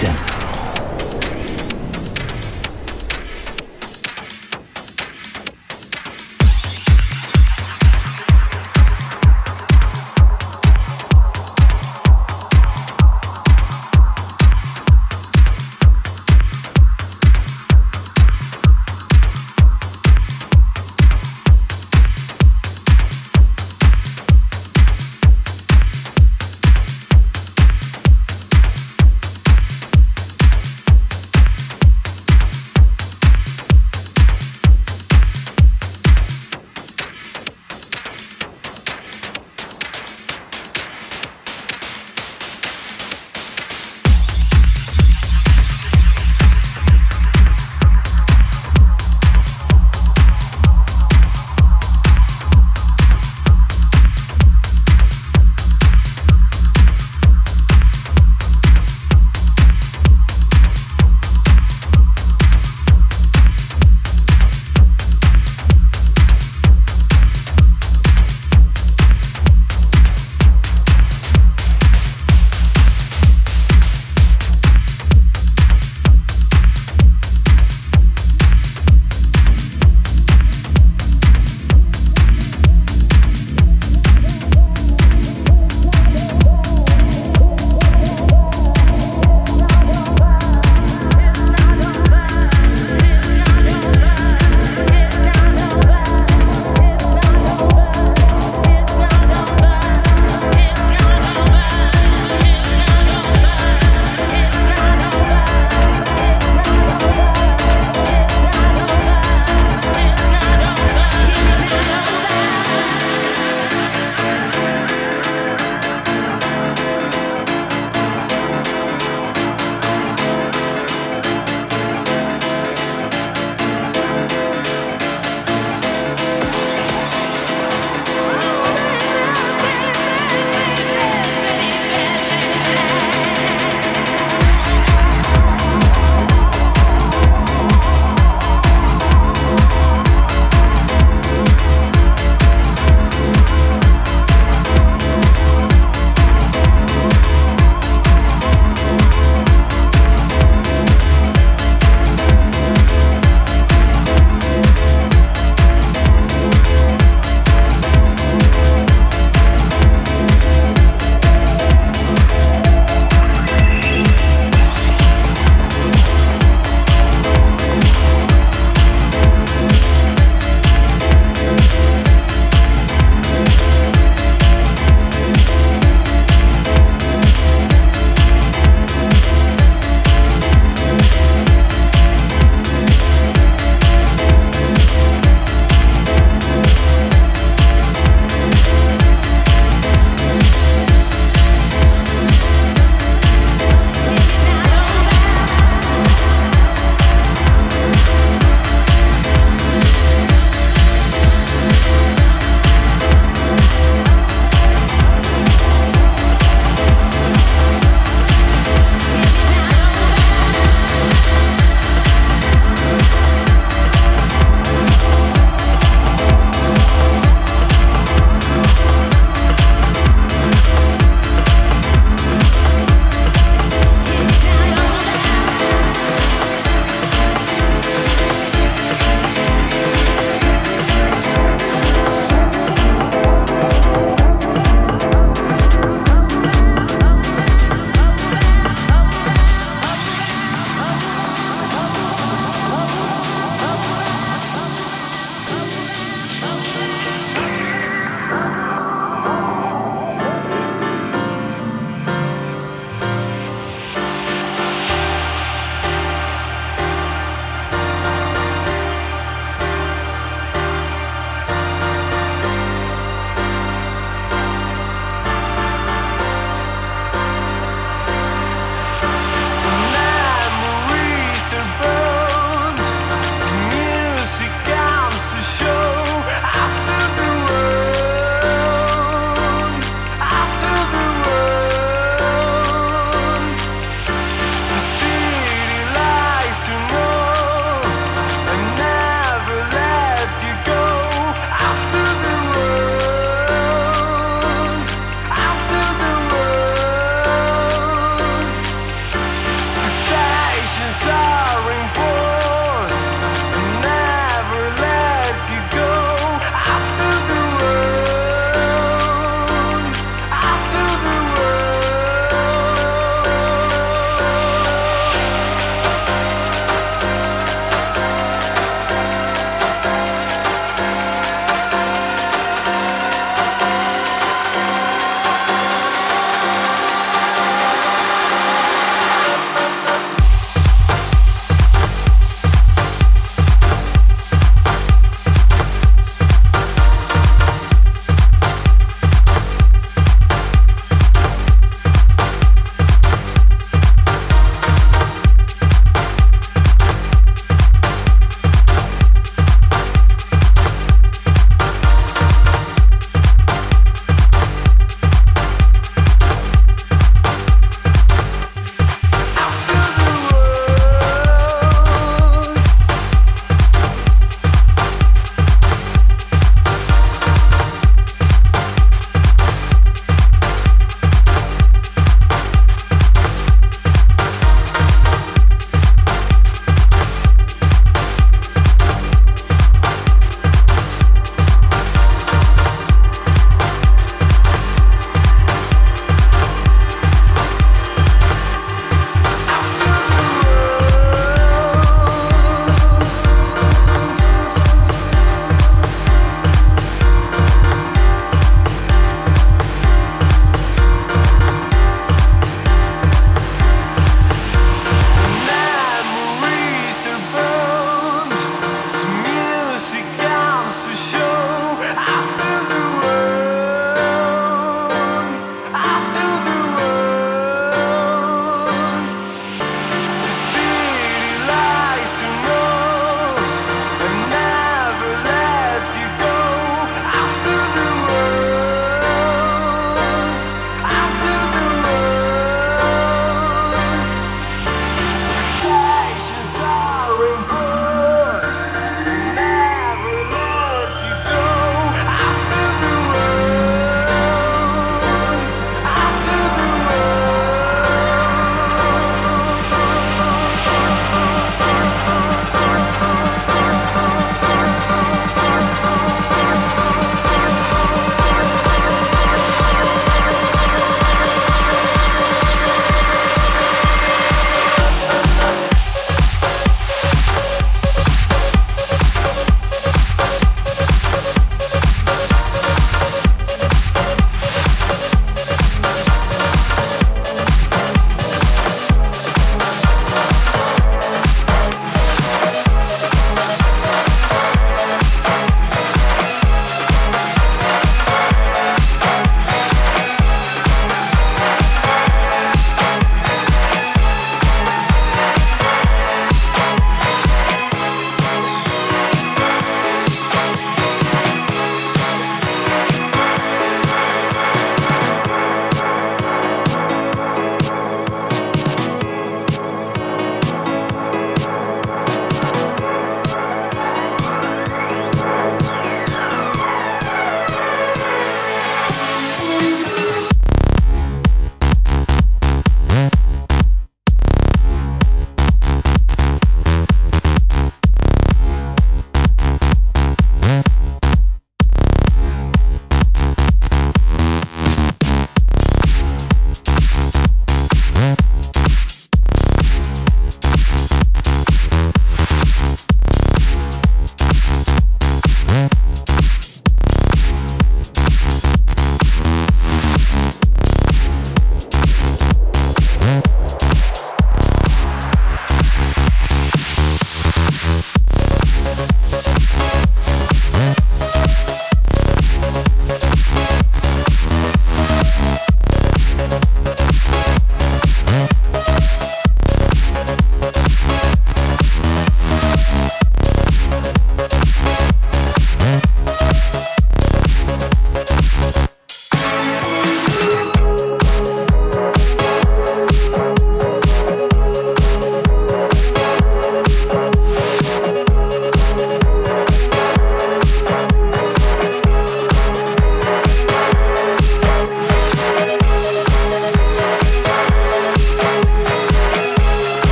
Дивіться.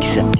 Mix.